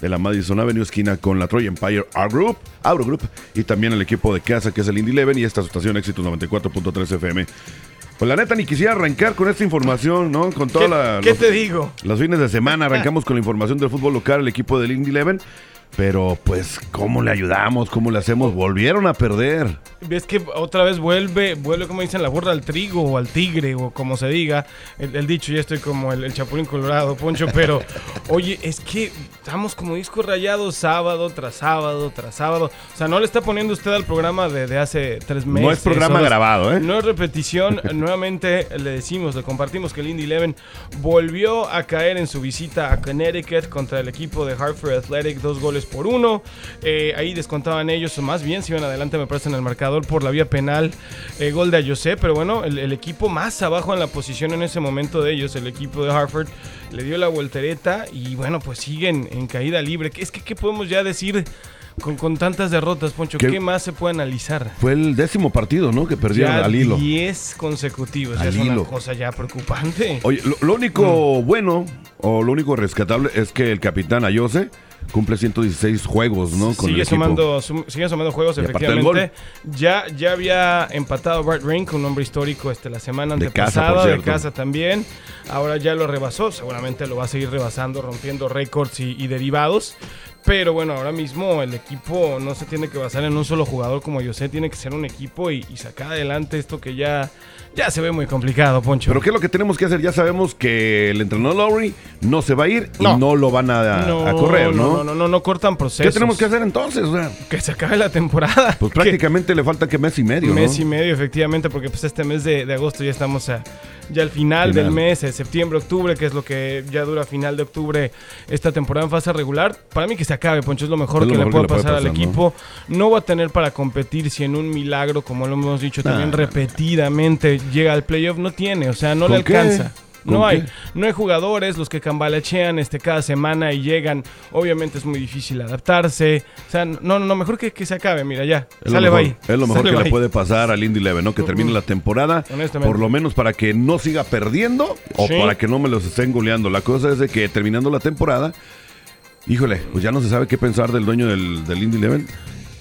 de la Madison Avenue, esquina con la Troy Empire Our Group, Auro Group, y también el equipo de casa que es el Indy Eleven y esta estación Éxitos 94.3 FM. Pues la neta ni quisiera arrancar con esta información, ¿no? Con toda ¿Qué, la. qué los- te digo? los fines de semana arrancamos con la información del fútbol local, el equipo del Indy Eleven. Pero, pues, ¿cómo le ayudamos? ¿Cómo le hacemos? Volvieron a perder. Ves que otra vez vuelve, vuelve como dicen, la burra al trigo o al tigre o como se diga. El, el dicho, ya estoy como el, el chapulín colorado, Poncho, pero oye, es que estamos como discos rayados sábado tras sábado tras sábado. O sea, no le está poniendo usted al programa de, de hace tres meses. No es programa grabado, ¿eh? No es repetición. Nuevamente le decimos, le compartimos que el Indy Eleven volvió a caer en su visita a Connecticut contra el equipo de Hartford Athletic, dos goles por uno. Eh, ahí descontaban ellos, o más bien se iban adelante, me parece, en el marcador por la vía penal. eh, gol de Ayosé, pero bueno, el, el equipo más abajo en la posición en ese momento de ellos, el equipo de Hartford, le dio la voltereta y bueno, pues siguen en caída libre. Es que, ¿qué podemos ya decir? Con, con tantas derrotas, Poncho, ¿Qué? ¿qué, más se puede analizar? Fue el décimo partido, ¿no? Que perdieron Ya al hilo. 10 consecutivos. ya es una cosa ya preocupante. Oye, lo, lo único bueno o lo único rescatable es que el capitán Ayose cumple 116 juegos, ¿no? Con sigue, sumando, sum- sigue sumando juegos, Y efectivamente. Ya, ya había empatado Bart Rink, un hombre histórico, este, la semana De casa, antepasada, de casa también. Ahora ya lo rebasó, seguramente lo va a seguir rebasando, rompiendo récords y, y derivados. Pero bueno, ahora mismo el equipo no se tiene que basar en un solo jugador como yo sé, tiene que ser un equipo y, y sacar adelante esto que ya, ya se ve muy complicado, Poncho. Pero ¿qué es lo que tenemos que hacer? Ya sabemos que el entrenador Lowry no se va a ir y No. no lo van a, a correr, ¿no? No, no, no, no cortan procesos. ¿Qué tenemos que hacer entonces? O sea, Que se acabe la temporada. pues Que- prácticamente le falta que mes y medio, mes y medio, efectivamente, porque pues este mes de, de agosto ya estamos a- ya al final, Final. del mes, eh, septiembre, octubre, que es lo que ya dura final de octubre esta temporada en fase regular. Para mí que se acabe, Poncho, es lo mejor Es lo que le mejor puede que le puede pasar al equipo. ¿no? va a tener para competir si en un milagro, como lo hemos dicho también Nah. repetidamente, llega al playoff, no tiene, o sea, no le alcanza. ¿Con No hay, qué? no hay jugadores, los que cambalachean este, cada semana y llegan. Obviamente es muy difícil adaptarse. O sea, no, no, mejor que, que se acabe, mira, ya. Es sale mejor, bye. es lo mejor Sale que le puede pasar al Indy Eleven, ¿no? Que termine la temporada, por lo menos para que no siga perdiendo o Sí. para que no me los estén goleando. La cosa es de que terminando la temporada, híjole, pues ya no se sabe qué pensar del dueño del, del Indy Eleven.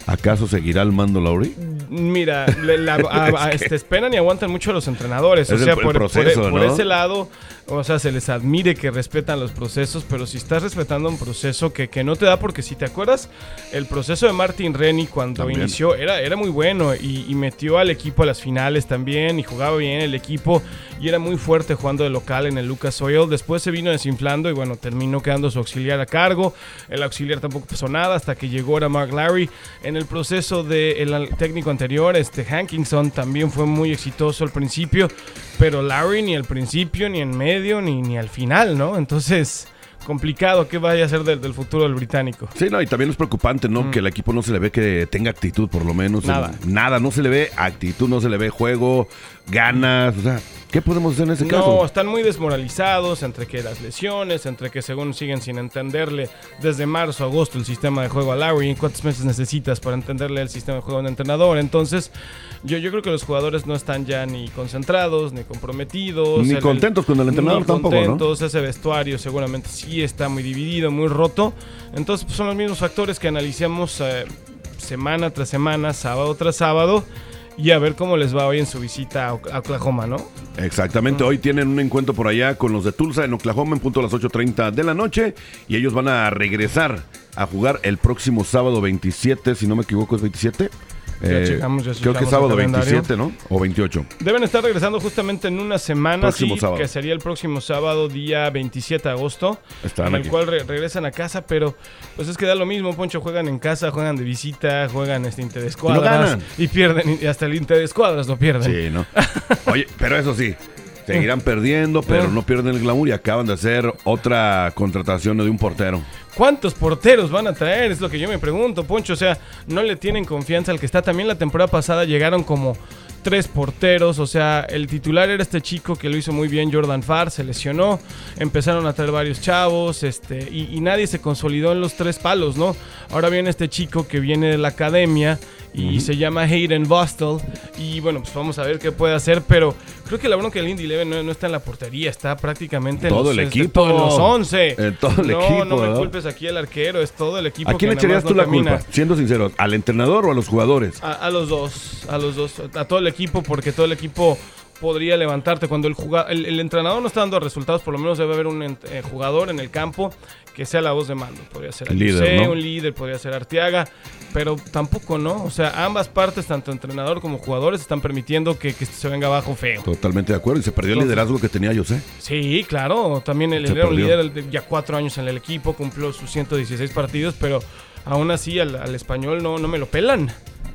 ¿Acaso seguirá el mando Lowry? Mira, le- la- a- a- este, esperan y aguantan mucho los entrenadores. O Es el- sea, el por, por- proceso, por ¿no? ese lado, o sea, se les admire que respetan los procesos, pero si estás respetando un proceso que, que no te da, porque si te acuerdas, el proceso de Martin Rennie cuando También. inició era, era muy bueno y, y metió al equipo a las finales también y jugaba bien el equipo y era muy fuerte jugando de local en el Lucas Oil. Después se vino desinflando y bueno, terminó quedando su auxiliar a cargo. El auxiliar tampoco pasó nada hasta que llegó ahora Mark Larry. En el proceso del técnico anterior, este Hankinson también fue muy exitoso al principio, pero Larry ni al principio, ni en medio, ni, ni al final, ¿no? Entonces, complicado qué vaya a ser del, del futuro del británico. Sí, no, y también es preocupante, ¿no? Que el equipo no se le ve que tenga actitud, por lo menos. Mm. Nada. Nada, no se le ve actitud, no se le ve juego, ganas, o sea, ¿qué podemos hacer en ese No, caso? están muy desmoralizados entre que las lesiones, entre que según siguen sin entenderle desde marzo a agosto el sistema de juego a Larry, cuántos meses necesitas para entenderle el sistema de juego a un entrenador. Entonces, yo, yo creo que los jugadores no están ya ni concentrados, ni comprometidos. Ni contentos con el entrenador tampoco, ¿no? contentos. Ese vestuario seguramente sí está muy dividido, muy roto. Entonces, pues, son los mismos factores que analicemos eh, semana tras semana, sábado tras sábado. Y a ver cómo les va hoy en su visita a Oklahoma, ¿no? Exactamente, hoy tienen un encuentro por allá con los de Tulsa en Oklahoma en punto a las 8.30 de la noche y ellos van a regresar a jugar el próximo sábado 27, si no me equivoco es 27. Checamos, ya creo que es sábado el calendario. 27, ¿no? O 28. Deben estar regresando justamente en una semana, Próximo sí, sábado. que sería el próximo sábado, día 27 de agosto, Estarán en el aquí. cual re- regresan a casa, pero pues es que da lo mismo, Poncho, juegan en casa, juegan de visita, juegan este interescuadras ganan. y pierden, y hasta el interescuadras lo pierden. Sí, ¿no? Oye, pero eso sí, seguirán perdiendo, pero Eh. no pierden el glamour y acaban de hacer otra contratación de un portero. ¿Cuántos porteros van a traer? Es lo que yo me pregunto, Poncho. O sea, no le tienen confianza al que está. También la temporada pasada llegaron como tres porteros. O sea, el titular era este chico que lo hizo muy bien, Jordan Farr, se lesionó. Empezaron a traer varios chavos, este, y, y nadie se consolidó en los tres palos, ¿no? Ahora viene este chico que viene de la academia y se llama Hayden Bostel. Y bueno, pues vamos a ver qué puede hacer, pero creo que la bronca del Indy Eleven no, no está en la portería, está prácticamente en Todo los, el este, equipo. todos los 11. En todo el no, equipo, No me culpes aquí al arquero, es todo el equipo ¿A quién que le echarías tú la camina. culpa? Siendo sinceros, ¿al entrenador o a los jugadores? A, a los dos, a los dos, a todo el equipo, porque todo el equipo podría levantarte. Cuando el, el, el entrenador no está dando resultados, por lo menos debe haber un eh, jugador en el campo que sea la voz de mando. Podría ser El líder, ¿no? un líder, podría ser Arteaga, pero tampoco, ¿no? O sea, ambas partes, tanto entrenador como jugadores, están permitiendo que, que se venga abajo feo. Totalmente de acuerdo. Y se perdió el liderazgo que tenía José. Sí, claro, también Se era un líder de- ya cuatro años en el equipo, cumplió sus 116 partidos, pero aún así al, al español no, no me lo pelan.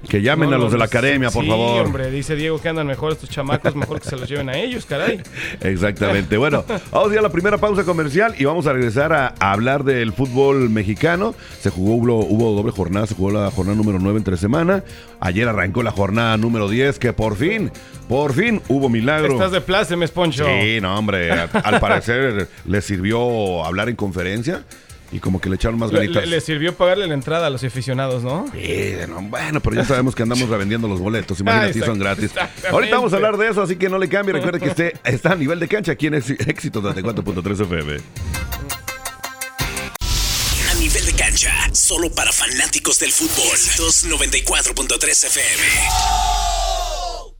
Que llamen No, a los de la academia, por sí, favor. hombre, dice Diego que andan mejor estos chamacos, mejor que se los lleven a ellos, caray. Exactamente. Bueno, vamos a ir a la primera pausa comercial y vamos a regresar a, a hablar del fútbol mexicano. Se jugó, hubo, hubo doble jornada, se jugó la jornada número 9 entre semana. Ayer arrancó la jornada número 10, que por fin, por fin hubo milagro. Estás de plácemes, Poncho. Sí, no, hombre. a- Al parecer le sirvió hablar en conferencia y como que le echaron más ganitas. le- le sirvió pagarle la entrada a los aficionados, ¿no? Sí, no, bueno, pero ya sabemos que andamos revendiendo los boletos. Imagínate, Ah, si son gratis. Ahorita vamos a hablar de eso, así que no le cambie. Recuerde que usted está a nivel de cancha aquí en Éxi- Éxito 34.3 FM. A nivel de cancha, solo para fanáticos del fútbol. 294.3 FM.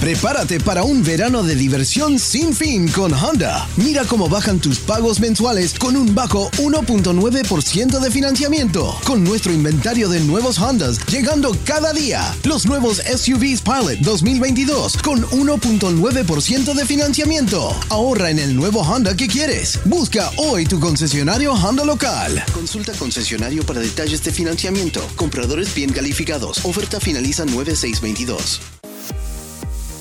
Prepárate para un verano de diversión sin fin con Honda. Mira cómo bajan tus pagos mensuales con un bajo 1.9% de financiamiento. Con nuestro inventario de nuevos Hondas llegando cada día. Los nuevos SUVs Pilot 2022 con 1.9% de financiamiento. Ahorra en el nuevo Honda que quieres. Busca hoy tu concesionario Honda local. Consulta concesionario para detalles de financiamiento. Compradores bien calificados. Oferta finaliza 9622.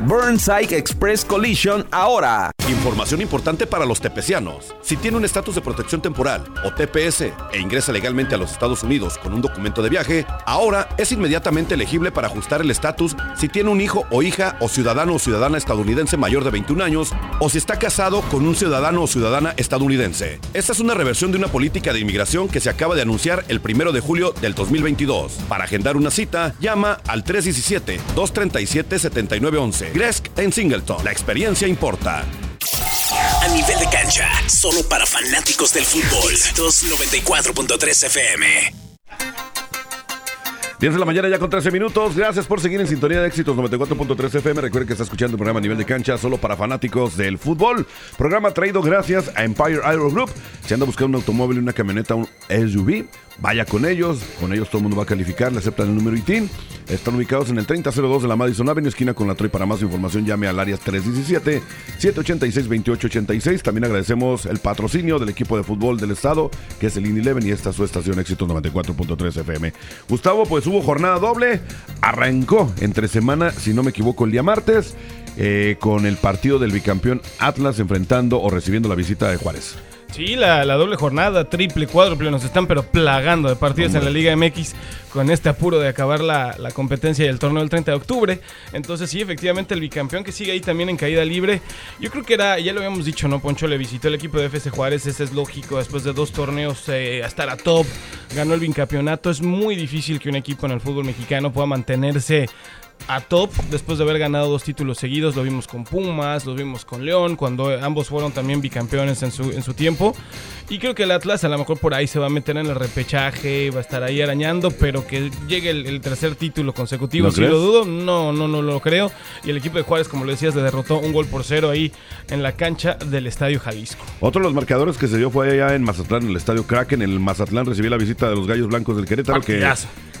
Burnside Express Collision ahora. Información importante para los tepecianos. Si tiene un estatus de protección temporal o TPS e ingresa legalmente a los Estados Unidos con un documento de viaje, ahora es inmediatamente elegible para ajustar el estatus si tiene un hijo o hija o ciudadano o ciudadana estadounidense mayor de 21 años o si está casado con un ciudadano o ciudadana estadounidense. Esta es una reversión de una política de inmigración que se acaba de anunciar el 1 de julio del 2022. Para agendar una cita, llama al 317-237-7911. Gresk en Singleton. La experiencia importa. A nivel de cancha, solo para fanáticos del fútbol. 294.3 FM. 10 de la mañana ya con 13 minutos. Gracias por seguir en sintonía de éxitos 94.3 FM. Recuerden que está escuchando el programa a nivel de cancha solo para fanáticos del fútbol. Programa traído gracias a Empire Aero Group. Si anda buscando un automóvil, una camioneta, un SUV, vaya con ellos. Con ellos todo el mundo va a calificar. Le aceptan el número ITIN. Están ubicados en el 3002 de la Madison Avenue, esquina con la Troy. Para más información, llame al área 317-786-2886. También agradecemos el patrocinio del equipo de fútbol del estado, que es el Indy Eleven, y esta es su estación Éxitos 94.3 FM. Gustavo, pues hubo jornada doble. Arrancó entre semana, si no me equivoco, el día martes. eh, con el partido del bicampeón Atlas enfrentando o recibiendo la visita de Juárez. Sí, la, la doble jornada, triple, cuádruple, nos están pero plagando de partidos en la Liga MX con este apuro de acabar la, la competencia y el torneo del 30 de octubre. Entonces sí, efectivamente el bicampeón que sigue ahí también en caída libre. Yo creo que era, ya lo habíamos dicho, ¿no? Poncho le visitó el equipo de FC Juárez, ese es lógico, después de dos torneos eh, hasta la top, ganó el bicampeonato. Es muy difícil que un equipo en el fútbol mexicano pueda mantenerse a top después de haber ganado dos títulos seguidos. Lo vimos con Pumas, lo vimos con León, cuando ambos fueron también bicampeones en su, en su tiempo. Y creo que el Atlas a lo mejor por ahí se va a meter en el repechaje, va a estar ahí arañando, pero que llegue el, el tercer título consecutivo, ¿Lo si crees? lo dudo, no, no, no lo creo. Y el equipo de Juárez, como lo decías, le derrotó un gol por cero ahí en la cancha del Estadio Jalisco. Otro de los marcadores que se dio fue allá en Mazatlán, en el estadio Kraken. En el Mazatlán recibió la visita de los Gallos Blancos del Querétaro, que,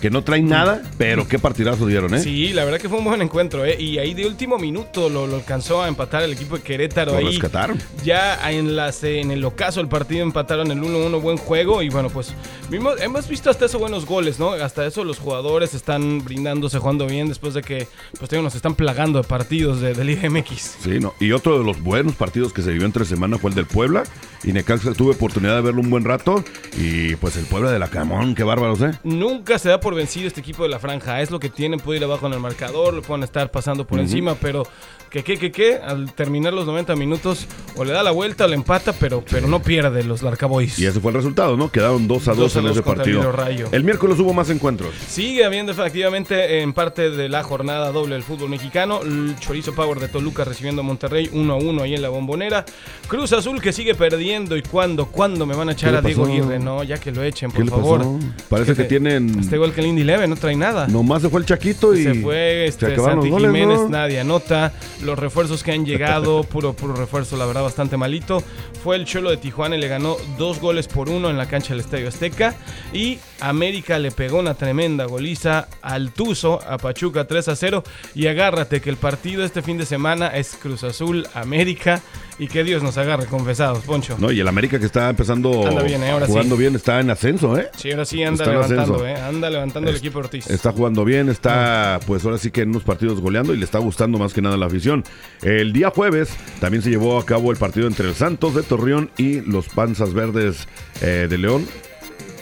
que no traen nada, pero qué partidazo dieron, ¿eh? Sí, la verdad que fue un buen encuentro, ¿eh? Y ahí de último minuto lo, lo alcanzó a empatar el equipo de Querétaro. Lo ahí. rescataron. Ya en, las, en el ocaso del partido empataron el 1-1, buen juego. Y bueno, pues vimos- hemos visto hasta eso buenos goles, ¿no? Hasta eso los jugadores están brindándose, jugando bien después de que pues, digo, nos están plagando de partidos de, de Liga MX. Sí, no. Y otro de los buenos partidos que se vivió entre semana fue el del Puebla. Y Necaxa tuve oportunidad de verlo un buen rato. Y pues el Puebla de la Camón, qué bárbaros, ¿eh? Nunca se da por vencido este equipo de la franja. Es lo que tienen, puede ir abajo en el marcador, lo pueden estar pasando por encima, pero que que que que al terminar los 90 minutos o le da la vuelta o le empata, pero, pero no pierde los Larcaboys. Y ese fue el resultado, ¿no? Quedaron 2 a 2 Dos a en ese partido. Rayo. El miércoles hubo más encuentros. Sigue habiendo efectivamente en parte de la jornada doble del fútbol mexicano. El Chorizo Power de Toluca recibiendo a Monterrey 1 a 1 ahí en la bombonera. Cruz Azul que sigue perdiendo. ¿Y cuándo? ¿Cuándo me van a echar a Diego? Aguirre? No, ya que lo echen, ¿Qué por favor. pasó? Parece que tienen- Está igual que el Indy Leve, no trae nada. Nomás se fue el Chaquito y. Se fue este, Santi Jiménez, ¿no? nadie anota. Los refuerzos que han llegado, puro, puro refuerzo, la verdad, bastante malito. Fue el Cholo de Tijuana y le ganó dos goles por uno en la cancha del Estadio Azteca. Y América le pegó una tremenda goliza al Tuzo, a Pachuca 3 a 0. Y agárrate que el partido este fin de semana es Cruz Azul, América. Y que Dios nos agarre, confesados, Poncho. No, y el América que está empezando. Anda bien, ¿eh? Ahora sí. jugando bien, está en ascenso, ¿eh? Sí, ahora sí anda Está levantando. ¿eh? Anda levantando el equipo Ortiz. Está jugando bien, está pues ahora sí que en unos partidos goleando y le está gustando más que nada la afición. El día jueves también se llevó a cabo el partido entre el Santos de Torreón y los Panzas Verdes eh, de León.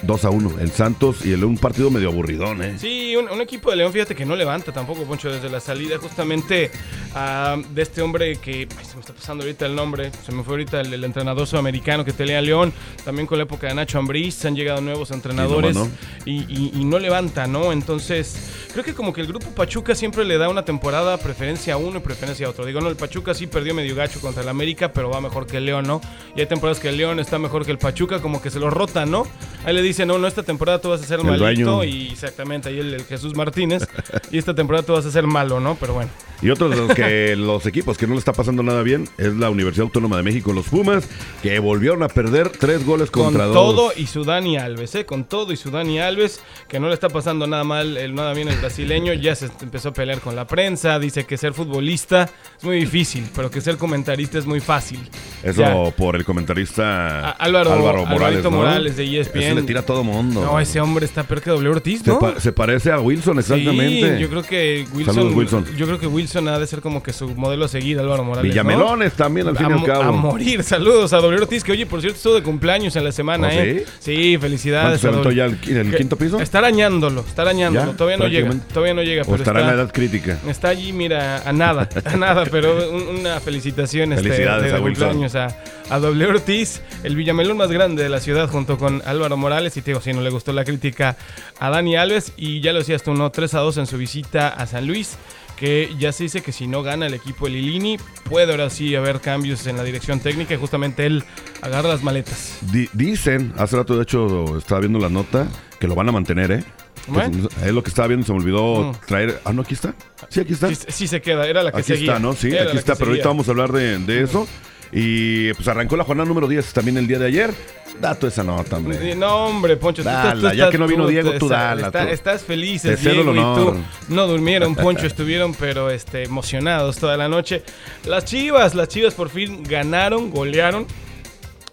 2 a 1, el Santos y el un partido medio aburridón, ¿eh? Sí, un, un equipo de León, fíjate que no levanta tampoco, Poncho, desde la salida justamente ah, de este hombre que ay, se me está pasando ahorita el nombre, se me fue ahorita el, el entrenador sudamericano que telea a León, también con la época de Nacho Ambriz, han llegado nuevos entrenadores Sí, no, y, y- y no levanta, ¿no? Entonces, creo que como que el grupo Pachuca siempre le da una temporada preferencia a uno y preferencia a otro. Digo, no, el Pachuca sí perdió medio gacho contra el América, pero va mejor que el León, ¿no? Y hay temporadas que el León está mejor que el Pachuca, como que se lo rota, ¿no? Ahí le dicen, no, no, esta temporada tú vas a ser El malito dueño. y exactamente ahí el, el Jesús Martínez y esta temporada tú vas a ser malo, ¿no? Pero bueno. Y otros de los que los equipos que no le está pasando nada bien es la Universidad Autónoma de México, los Pumas, que volvieron a perder tres goles Con contra dos. todo y su Dani Alves, ¿eh? Con todo y su Dani Alves, que no le está pasando nada mal, el, nada bien el brasileño, ya se empezó a pelear con la prensa, dice que ser futbolista es muy difícil, pero que ser comentarista es muy fácil. Eso Ya. por el comentarista A- Álvaro, Morales, ¿no? Morales de E ESPN. Ese le tira a todo mundo. No, ese hombre está peor que W Ortiz, se, ¿no? pa- se parece a Wilson, exactamente. Sí, yo creo que Wilson, Saludos, Wilson. Yo creo que Wilson ha de ser como que su modelo a seguir, Álvaro Morales. ¿no? Villamelones también, al fin y a, al mo- cabo. a morir. Saludos a W Ortiz, que oye, por cierto, estuvo de cumpleaños en la semana, ¿Oh, ¿eh? Sí, felicidades. ¿Cuánto se aventó ya en el quinto piso? Está arañándolo, está arañándolo. ¿Ya? Todavía no llega, todavía no llega. O pero estará en la edad crítica. Está allí, mira, a nada, a nada, pero un- una felicitación este, Felicidades de, de a Wilson. cumpleaños a, a W Ortiz, el Villamelón más grande de la ciudad, junto con Álvaro Morales. Y te digo, si no le gustó la crítica a Dani Alves, y ya lo decías tú, ¿no? 3 a 2 en su visita a San Luis. Que ya se dice que si no gana el equipo de Lilini, puede ahora sí haber cambios en la dirección técnica y justamente él agarra las maletas. Di- dicen, hace rato de hecho estaba viendo la nota, que lo van a mantener, ¿eh? Bueno. Es lo que estaba viendo, se me olvidó Mm. traer. Ah, no, aquí está. Sí, aquí está. Sí, sí se queda, era la que Aquí seguía. está, ¿no? Sí, Era aquí está. Pero ahorita seguía. vamos a hablar de, de eso. Y pues arrancó la jornada número 10 también el día de ayer. Dato esa nota, hombre. No, hombre, Poncho, tú Dala, estás, tú ya estás- que no vino Diego, tú dala, está- tú. Estás feliz, Diego, y tú no durmieron, Poncho, estuvieron, pero este, emocionados toda la noche. Las Chivas, las Chivas por fin ganaron, golearon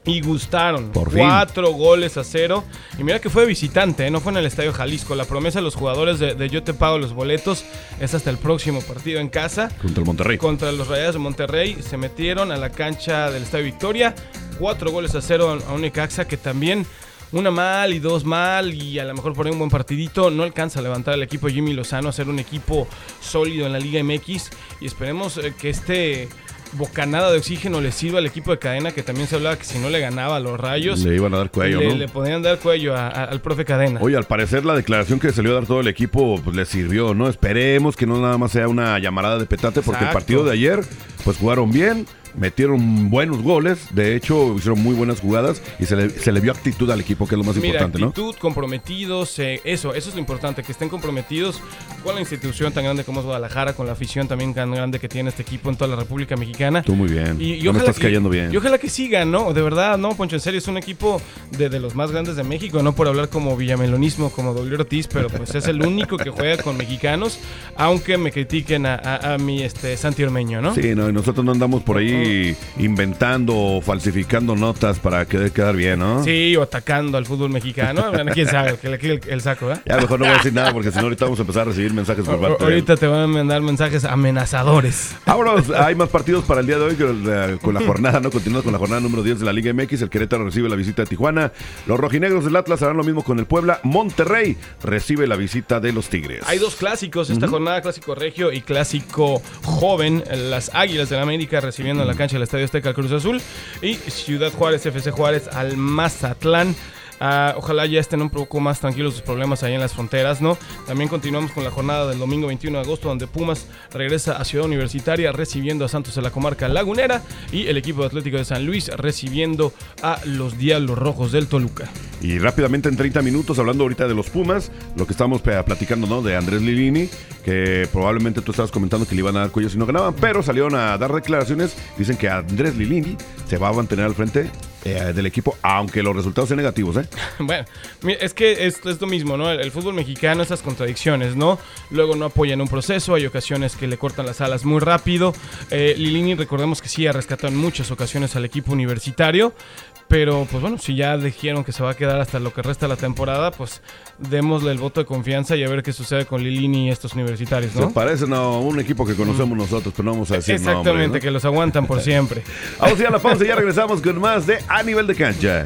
y gustaron. Por fin. Cuatro goles a cero. Y mira que fue visitante, ¿eh? no fue en el Estadio Jalisco. La promesa de los jugadores de, de Yo te pago los boletos es hasta el próximo partido en casa. Contra el Monterrey. Contra los Rayados de Monterrey se metieron a la cancha del Estadio Victoria. Cuatro goles a cero a un Necaxa que también una mal y dos mal y a lo mejor por ahí un buen partidito. No alcanza a levantar el equipo de Jimmy Lozano a ser un equipo sólido en la Liga MX. Y esperemos eh, que este bocanada de oxígeno le sirva al equipo de cadena que también se hablaba que si no le ganaba a los rayos Le iban a dar cuello, le, ¿no? le podían dar cuello a- a- al profe cadena. Oye, al parecer la declaración que salió a dar todo el equipo pues le sirvió, ¿no? Esperemos que no nada más sea una llamarada de petate porque el partido de ayer pues jugaron bien, metieron buenos goles, de hecho hicieron muy buenas jugadas y se le, se le vio actitud al equipo, que es lo más Mira, importante, ¿no? actitud, comprometidos, eh, eso, eso es lo importante, que estén comprometidos con la institución tan grande como es Guadalajara, con la afición también tan grande que tiene este equipo en toda la República Mexicana. Tú muy bien. Y, y no me estás que- cayendo bien. Y ojalá que sigan, ¿no? De verdad, no, Poncho, en serio, es un equipo de, de los más grandes de México, no por hablar como Villamelonismo, como W Ortiz, pero pues es el único que juega con mexicanos, aunque me critiquen a, a- a mi este, Santi Ormeño, ¿no? Sí, no, y nosotros no andamos por ahí inventando o falsificando notas para que quedar bien, ¿no? Sí, o atacando al fútbol mexicano. Bueno, quién sabe, que le quede el, el saco, ¿eh? Ya mejor no voy a decir nada porque si no ahorita vamos a empezar a recibir mensajes por parte. Ahorita te van a mandar mensajes amenazadores. Vámonos, hay más partidos para el día de hoy con la, con la jornada, ¿no? Continuamos con la jornada número 10 de la Liga MX. El Querétaro recibe la visita de Tijuana. Los rojinegros del Atlas harán lo mismo con el Puebla. Monterrey recibe la visita de los Tigres. Hay dos clásicos esta jornada, clásico regio y clásico joven. Las Águilas de la América recibiendo en la cancha del Estadio Azteca Cruz Azul. Y Ciudad Juárez, FC Juárez al Mazatlán. Ah, ojalá ya estén un poco más tranquilos sus problemas ahí en las fronteras, ¿no? También continuamos con la jornada del domingo 21 de agosto, donde Pumas regresa a Ciudad Universitaria recibiendo a Santos en la comarca lagunera y el equipo de Atlético de San Luis recibiendo a los Diablos Rojos del Toluca. Y rápidamente en 30 minutos, hablando ahorita de los Pumas, lo que estamos pe- platicando, ¿no? De Andrés Lilini, que probablemente tú estabas comentando que le iban a dar cuello si no ganaban, pero salieron a dar declaraciones. Dicen que Andrés Lilini se va a mantener al frente eh, del equipo, aunque los resultados sean negativos, ¿eh? Bueno, es que es, es lo mismo, ¿no? El, el fútbol mexicano, esas contradicciones, ¿no? Luego no apoyan un proceso, hay ocasiones que le cortan las alas muy rápido. Eh, Lilini, recordemos que sí ha rescatado en muchas ocasiones al equipo universitario, pero pues bueno, si ya dijeron que se va a quedar hasta lo que resta de la temporada, pues démosle el voto de confianza y a ver qué sucede con Lilini y estos universitarios, ¿no? Se parece a un equipo que conocemos nosotros, pero no vamos a decir Exactamente, que los aguantan por siempre. Vamos a ir a la pausa y ya regresamos con más de A Nivel de Cancha.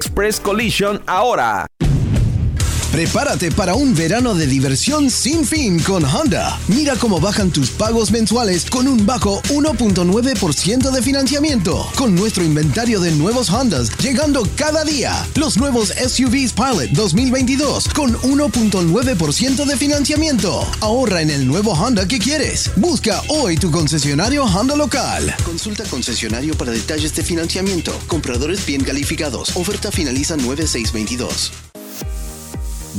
Express Collision ahora. Prepárate para un verano de diversión sin fin con Honda. Mira cómo bajan tus pagos mensuales con un bajo 1.9% de financiamiento. Con nuestro inventario de nuevos Hondas llegando cada día. Los nuevos SUVs Pilot 2022 con 1.9% de financiamiento. Ahorra en el nuevo Honda que quieres. Busca hoy tu concesionario Honda local. Consulta concesionario para detalles de financiamiento. Compradores bien calificados. Oferta finaliza 9622.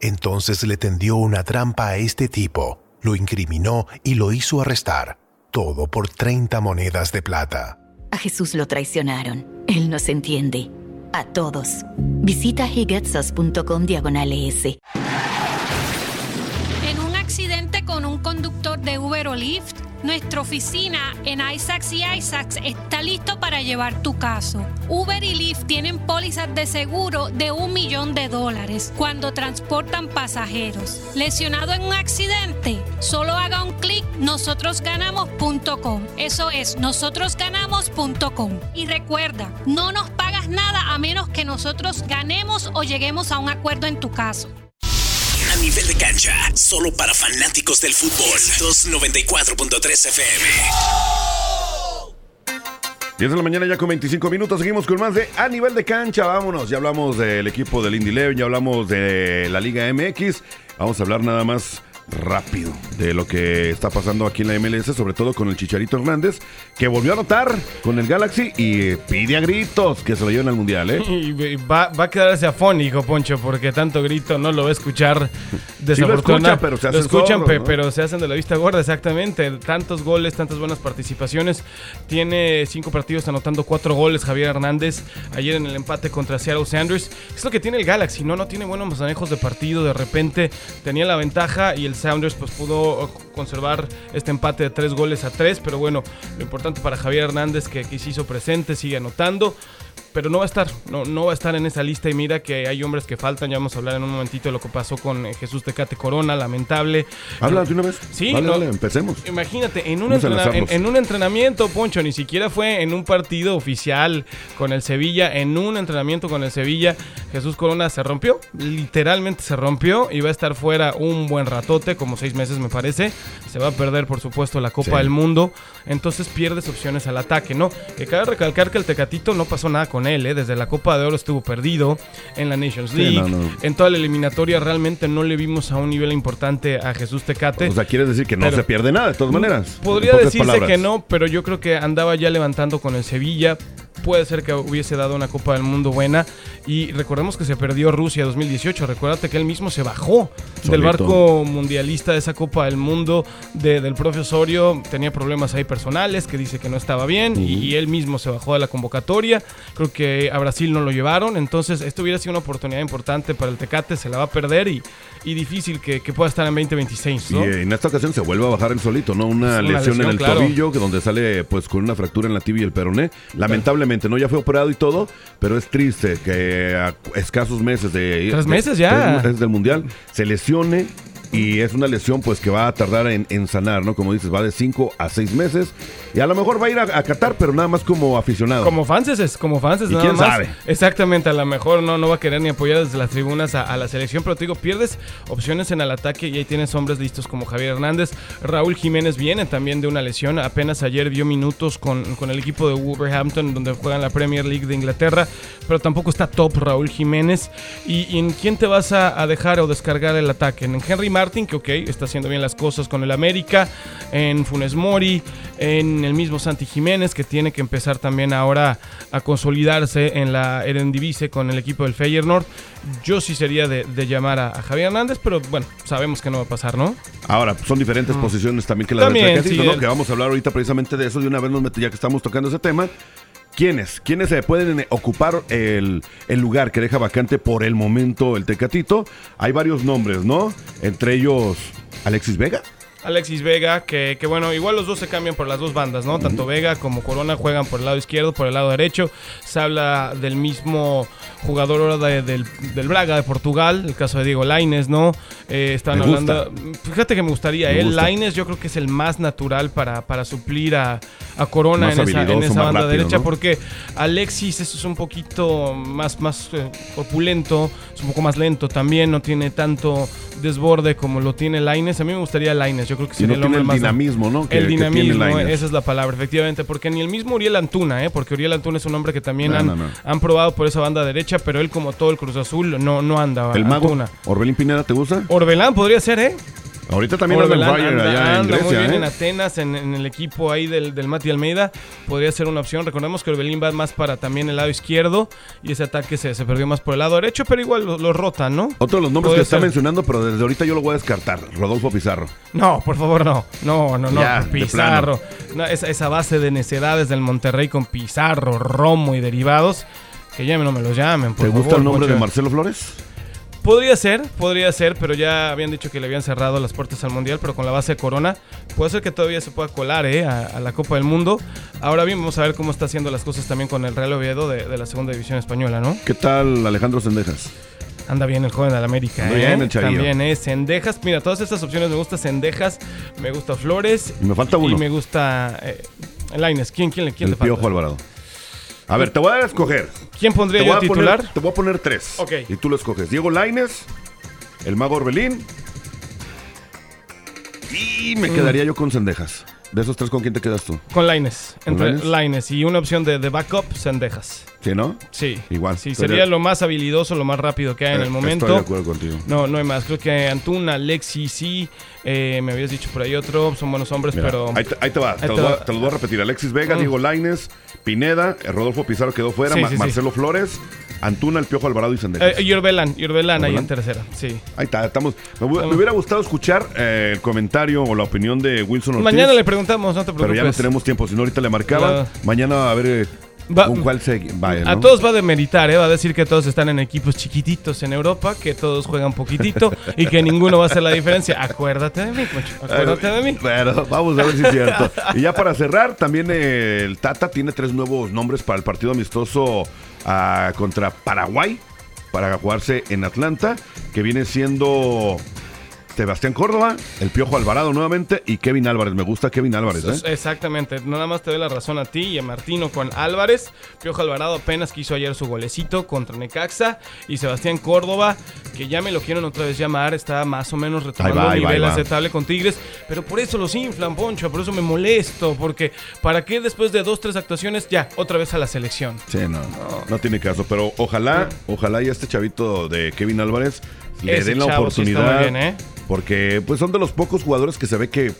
Entonces le tendió una trampa a este tipo. Lo incriminó y lo hizo arrestar. Todo por 30 monedas de plata. A Jesús lo traicionaron. Él nos entiende. A todos. Visita higetsos.com diagonal. En un accidente con un conductor de Uber o Lyft, nuestra oficina en Isaacs y Isaacs está listo para llevar tu caso. Uber y Lyft tienen pólizas de seguro de un millón de dólares cuando transportan pasajeros. Lesionado en un accidente, solo haga un clic nosotros.ganamos.com. Eso es nosotros.ganamos.com. Y recuerda, no nos pagas nada a menos que nosotros ganemos o lleguemos a un acuerdo en tu caso. Nivel de cancha, solo para fanáticos del fútbol. 294.3 FM. 10 de la mañana ya con 25 minutos, seguimos con más de A Nivel de Cancha, vámonos, ya hablamos del equipo del Indy Leven, ya hablamos de la Liga MX, vamos a hablar nada más rápido de lo que está pasando aquí en la MLS, sobre todo con el Chicharito Hernández, que volvió a anotar con el Galaxy y pide a gritos que se lo lleven al Mundial, ¿eh? Y va, va a quedarse afónico, Poncho, porque tanto grito no lo va a escuchar Sí lo desafortunadamente. escucha, pero se Lo escuchan, pero se hacen de la vista gorda, exactamente. Tantos goles, tantas buenas participaciones. Tiene cinco partidos anotando cuatro goles Javier Hernández ayer en el empate contra Seattle Sanders. Es lo que tiene el Galaxy, ¿no? No tiene buenos manejos de partido. De repente tenía la ventaja y el Sounders pues pudo eh, conservar este empate de tres goles a tres. Pero bueno, lo importante para Javier Hernández que, que se hizo presente, sigue anotando. Pero no va a estar, no, no va a estar en esa lista y mira que hay hombres que faltan, ya vamos a hablar en un momentito de lo que pasó con eh, Jesús Tecate Corona, lamentable. Habla de una vez. Sí, Vale, no. empecemos. Imagínate, en un, en, en un entrenamiento, Poncho, ni siquiera fue en un partido oficial con el Sevilla, en un entrenamiento con el Sevilla, Jesús Corona se rompió, literalmente se rompió y va a estar fuera un buen ratote, como seis meses me parece. Se va a perder, por supuesto, la Copa Sí. del Mundo, entonces pierdes opciones al ataque, ¿no? Que cabe recalcar que el Tecatito no pasó nada con él, ¿eh? Desde la Copa de Oro estuvo perdido, en la Nations Sí, League, no, no. en toda la eliminatoria realmente no le vimos a un nivel importante a Jesús Tecate. O sea, quieres decir que no se pierde nada, de todas maneras. Podría decirse palabras. que no, pero yo creo que andaba ya levantando con el Sevilla. Puede ser que hubiese dado una Copa del Mundo buena. Y recordemos que se perdió Rusia 2018. Recuérdate que él mismo se bajó del barco mundialista de esa Copa del Mundo de- del profe Osorio. Tenía problemas ahí personales que dice que no estaba bien. y, y él mismo se bajó de la convocatoria. Creo que a Brasil no lo llevaron. Entonces, esto hubiera sido una oportunidad importante para el Tecate. Se la va a perder y, y difícil que, que pueda estar en 2026. Y ¿no? eh, en esta ocasión se vuelve a bajar el solito, ¿no? Una, Es una lesión, en el claro. tobillo, que donde sale pues con una fractura en la tibia y el peroné. Lamentablemente, ¿no? Ya fue operado y todo, pero es triste que a escasos meses de... Tres meses ya. tres meses del Mundial se lesione y es una lesión pues que va a tardar en, en sanar, ¿no? Como dices, va de 5 a 6 meses y a lo mejor va a ir a, a Qatar, pero nada más como aficionado. Como fanses, como fanses ¿Y nada quién más. sabe? Exactamente, a lo mejor no, no va a querer ni apoyar desde las tribunas a, a la selección, pero te digo, pierdes opciones en el ataque y ahí tienes hombres listos como Javier Hernández. Raúl Jiménez viene también de una lesión, apenas ayer dio minutos con, con el equipo de Wolverhampton, donde juegan la Premier League de Inglaterra, pero tampoco está top Raúl Jiménez. ¿Y, y en quién te vas a, a dejar o descargar el ataque? En Henry Martin, que ok, está haciendo bien las cosas con el América, en Funes Mori, en el mismo Santi Jiménez, que tiene que empezar también ahora a consolidarse en la Eredivisie con el equipo del Feyenoord. Yo sí sería de, de llamar a, a Javier Hernández, pero bueno, sabemos que no va a pasar, ¿no? Ahora, son diferentes posiciones también que la Mm. También, Tecatito, sí, ¿no? el- Que vamos a hablar ahorita precisamente de eso. De una vez nos mete- ya que estamos tocando ese tema. ¿Quiénes? ¿Quiénes se pueden eh, ocupar el, el lugar que deja vacante por el momento el Tecatito? Hay varios nombres, ¿no? Entre ellos, Alexis Vega. Alexis Vega, que, que, bueno, igual los dos se cambian por las dos bandas, ¿no? Tanto Vega como Corona juegan por el lado izquierdo, por el lado derecho. Se habla del mismo jugador ahora de- del, del Braga de Portugal, el caso de Diego Laines, ¿no? Eh, están Me hablando. Fíjate que me gustaría, Me él, gusta. Laines, yo creo que es el más natural para, para suplir a, a Corona Más en esa, en esa banda rápido, derecha, ¿no? porque Alexis es un poquito más, más eh, opulento, es un poco más lento también, no tiene tanto desborde como lo tiene Laines. A mí me gustaría Laines, yo creo que Y sería no el tiene hombre el más dinamismo, ¿no? Que- el que tiene dinamismo, Lainez. esa es la palabra, efectivamente, porque ni el mismo Uriel Antuna, ¿eh? porque Uriel Antuna es un hombre que también No, han, no, han probado por esa banda derecha, pero él como todo el Cruz Azul no, no anda. El mago, Antuna. Orbelín Pineda, ¿te gusta? Orbelán podría ser, ¿eh? Ahorita también anda anda- allá en anda muy Grecia, bien ¿eh? en Atenas, en, en el equipo ahí del, del Mati Almeida. Podría ser una opción. Recordemos que Orbelín va más para también el lado izquierdo y ese ataque se, se perdió más por el lado derecho, pero igual lo, lo rota, ¿no? Otro de los nombres Podría que está ser. mencionando, pero desde ahorita yo lo voy a descartar. Rodolfo Pizarro. No, por favor, no. No, no, no. Ya, Pizarro. No, esa, esa base de necedades del Monterrey con Pizarro, Romo y derivados. Que ya no me los llamen, por ¿Te gusta favor, el nombre Poncho. de Marcelo Flores? Podría ser, podría ser, pero ya habían dicho que le habían cerrado las puertas al Mundial, pero con la base de Corona, puede ser que todavía se pueda colar ¿eh? a, a la Copa del Mundo. Ahora bien, vamos a ver cómo está haciendo las cosas también con el Real Oviedo de, de la Segunda División Española, ¿no? ¿Qué tal Alejandro Sendejas? Anda bien el joven de la América, Anda ¿eh? bien el chavillo. También es Cendejas. Mira, todas estas opciones me gusta Cendejas, me gusta Flores. Y me falta uno. Y me gusta eh, Lainez. ¿Quién, quién, quién el te falta? Piojo Alvarado. A ver, te voy a dar a escoger. ¿Quién pondría Te yo voy a poner- titular? te voy a poner tres. Ok. Y tú lo escoges. Diego Laines, el Mago Orbelín. Y me Mm. quedaría yo con Sendejas. De esos tres, ¿con quién te quedas tú? Con Lainez. ¿Con Entre Lainez? Lainez y una opción de, de backup, Cendejas. ¿Sí, no? Sí. Igual. Sí, sería lo más habilidoso, lo más rápido que hay en Eh, el momento. Estoy de acuerdo contigo. No, no hay más. Creo que Antuna, Lexi, sí. eh, me habías dicho por ahí otro. Son buenos hombres, Mira, pero. ahí, te, ahí te va, te, ahí te voy a- va. te voy a repetir. Alexis Vega, Mm. Diego Laines, Pineda, eh, Rodolfo Pizarro quedó fuera, Sí, Ma- sí, sí. Marcelo Flores, Antuna, el Piojo Alvarado y Sendejas. Eh, y Orbelán, y Orbelán ahí en tercera. Sí. Ahí está, estamos. Me, hu- me hubiera gustado escuchar eh, el comentario o la opinión de Wilson Ortiz. Mañana le preguntamos, no te Pero preocupes. ya no tenemos tiempo, si no ahorita le marcaba. Ah. Mañana a ver eh, Va- con cuál se vaya, ¿no? A todos va a demeritar, ¿eh? va a decir que todos están en equipos chiquititos en Europa, que todos juegan poquitito y que ninguno va a hacer la diferencia. Acuérdate de mí, Poncho, acuérdate de mí. Bueno, vamos a ver si es cierto. Y ya para cerrar, también el Tata tiene tres nuevos nombres para el partido amistoso contra Paraguay, para jugarse en Atlanta, que viene siendo Sebastián Córdoba, el Piojo Alvarado nuevamente y Kevin Álvarez. Me gusta Kevin Álvarez, ¿eh? Exactamente, nada más te doy la razón a ti y a Martino con Álvarez. Piojo Alvarado apenas quiso ayer su golecito contra Necaxa. Y Sebastián Córdoba, que ya me lo quieren otra vez llamar, está más o menos retomando va, nivel va. aceptable con Tigres. Pero por eso los inflan, Poncho, por eso me molesto. Porque ¿para qué después de dos, tres actuaciones ya otra vez a la selección? Sí, no, no, tiene caso, pero ojalá, ojalá y este chavito de Kevin Álvarez le Ese den la chavo sí está muy oportunidad, bien, ¿eh? porque pues son de los pocos jugadores que se ve que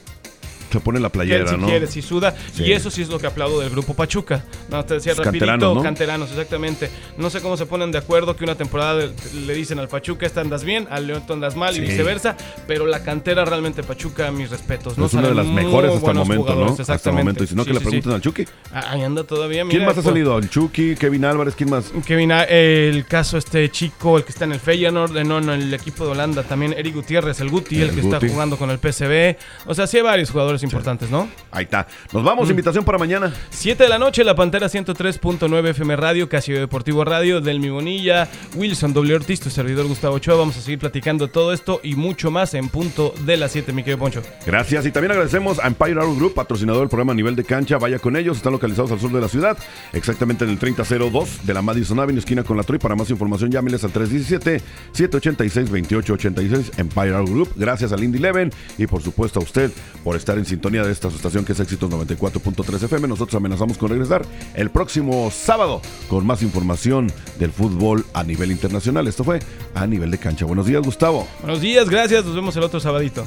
se pone la playera, si ¿no? quiere, si suda. Sí. Y eso sí es lo que aplaudo del grupo Pachuca. No, te decía rapidito, canteranos, canteranos, ¿no? exactamente. No sé cómo se ponen de acuerdo que una temporada le, dicen al Pachuca, esta andas bien, al León tú andas mal Sí. y viceversa. Pero la cantera realmente Pachuca, mis respetos. ¿no? es una de las mejores hasta el momento, ¿no? jugadores, Hasta el exactamente. momento. Y si no, Sí, que le pregunten al Chucky. Ah, Ahí anda todavía. ¿Quién mira, más ha salido? ¿El Chucky? ¿Kevin Álvarez? ¿Quién más? Kevin, el caso este chico, el que está en el Feyenoord, eh, no, no, el equipo de Holanda, también Eric Gutiérrez, el Guti, el, El que Guti. está jugando con el PSV. O sea, sí hay varios jugadores importantes, ¿no? Ahí está. Nos vamos, Mm. invitación para mañana. 7 de la noche, La Pantera 103.9 FM Radio, Casio Deportivo Radio, del Mi Bonilla, Wilson W. Ortiz, tu servidor Gustavo Ochoa. Vamos a seguir platicando todo esto y mucho más en punto de las 7, mi querido Poncho. Gracias. Y también agradecemos a Empire Auto Group, patrocinador del programa a nivel de cancha. Vaya con ellos. Están localizados al sur de la ciudad, exactamente en el 3002 de la Madison Avenue, esquina con la Troy. Para más información, llámeles al 317-786-2886 Empire Auto Group. Gracias al Indy Leven y por supuesto a usted por estar en sintonía de esta estación que es Éxitos 94.3 FM. Nosotros amenazamos con regresar el próximo sábado con más información del fútbol a nivel internacional. Esto fue a nivel de cancha. Buenos días, Gustavo. Buenos días, gracias. Nos vemos el otro sabadito.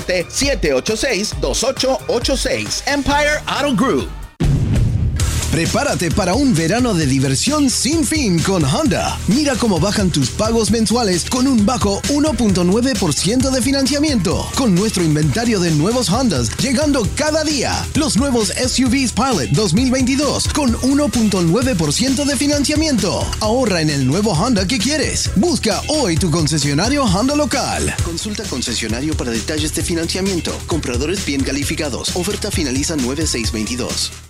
317-786-2886. Empire Auto Group. Prepárate para un verano de diversión sin fin con Honda. Mira cómo bajan tus pagos mensuales con un bajo 1.9% de financiamiento. Con nuestro inventario de nuevos Hondas llegando cada día. Los nuevos SUVs Pilot 2022 con 1.9% de financiamiento. Ahorra en el nuevo Honda que quieres. Busca hoy tu concesionario Honda local. Consulta concesionario para detalles de financiamiento. Compradores bien calificados. Oferta finaliza 9622.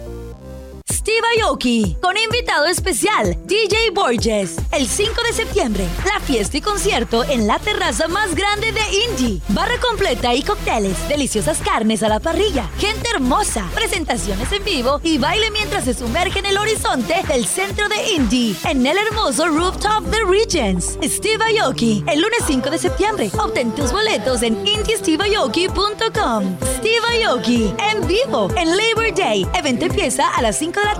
Aoki, con invitado especial DJ Borges. El 5 de septiembre, la fiesta y concierto en la terraza más grande de Indy. Barra completa y cócteles, deliciosas carnes a la parrilla, gente hermosa, presentaciones en vivo y baile mientras se sumerge en el horizonte del centro de Indy, en el hermoso rooftop de Regents. Steve Aoki, el lunes 5 de septiembre. Obtén tus boletos en indysteveaoki.com. Steve Aoki, en vivo, en Labor Day. Evento empieza a las 5 de la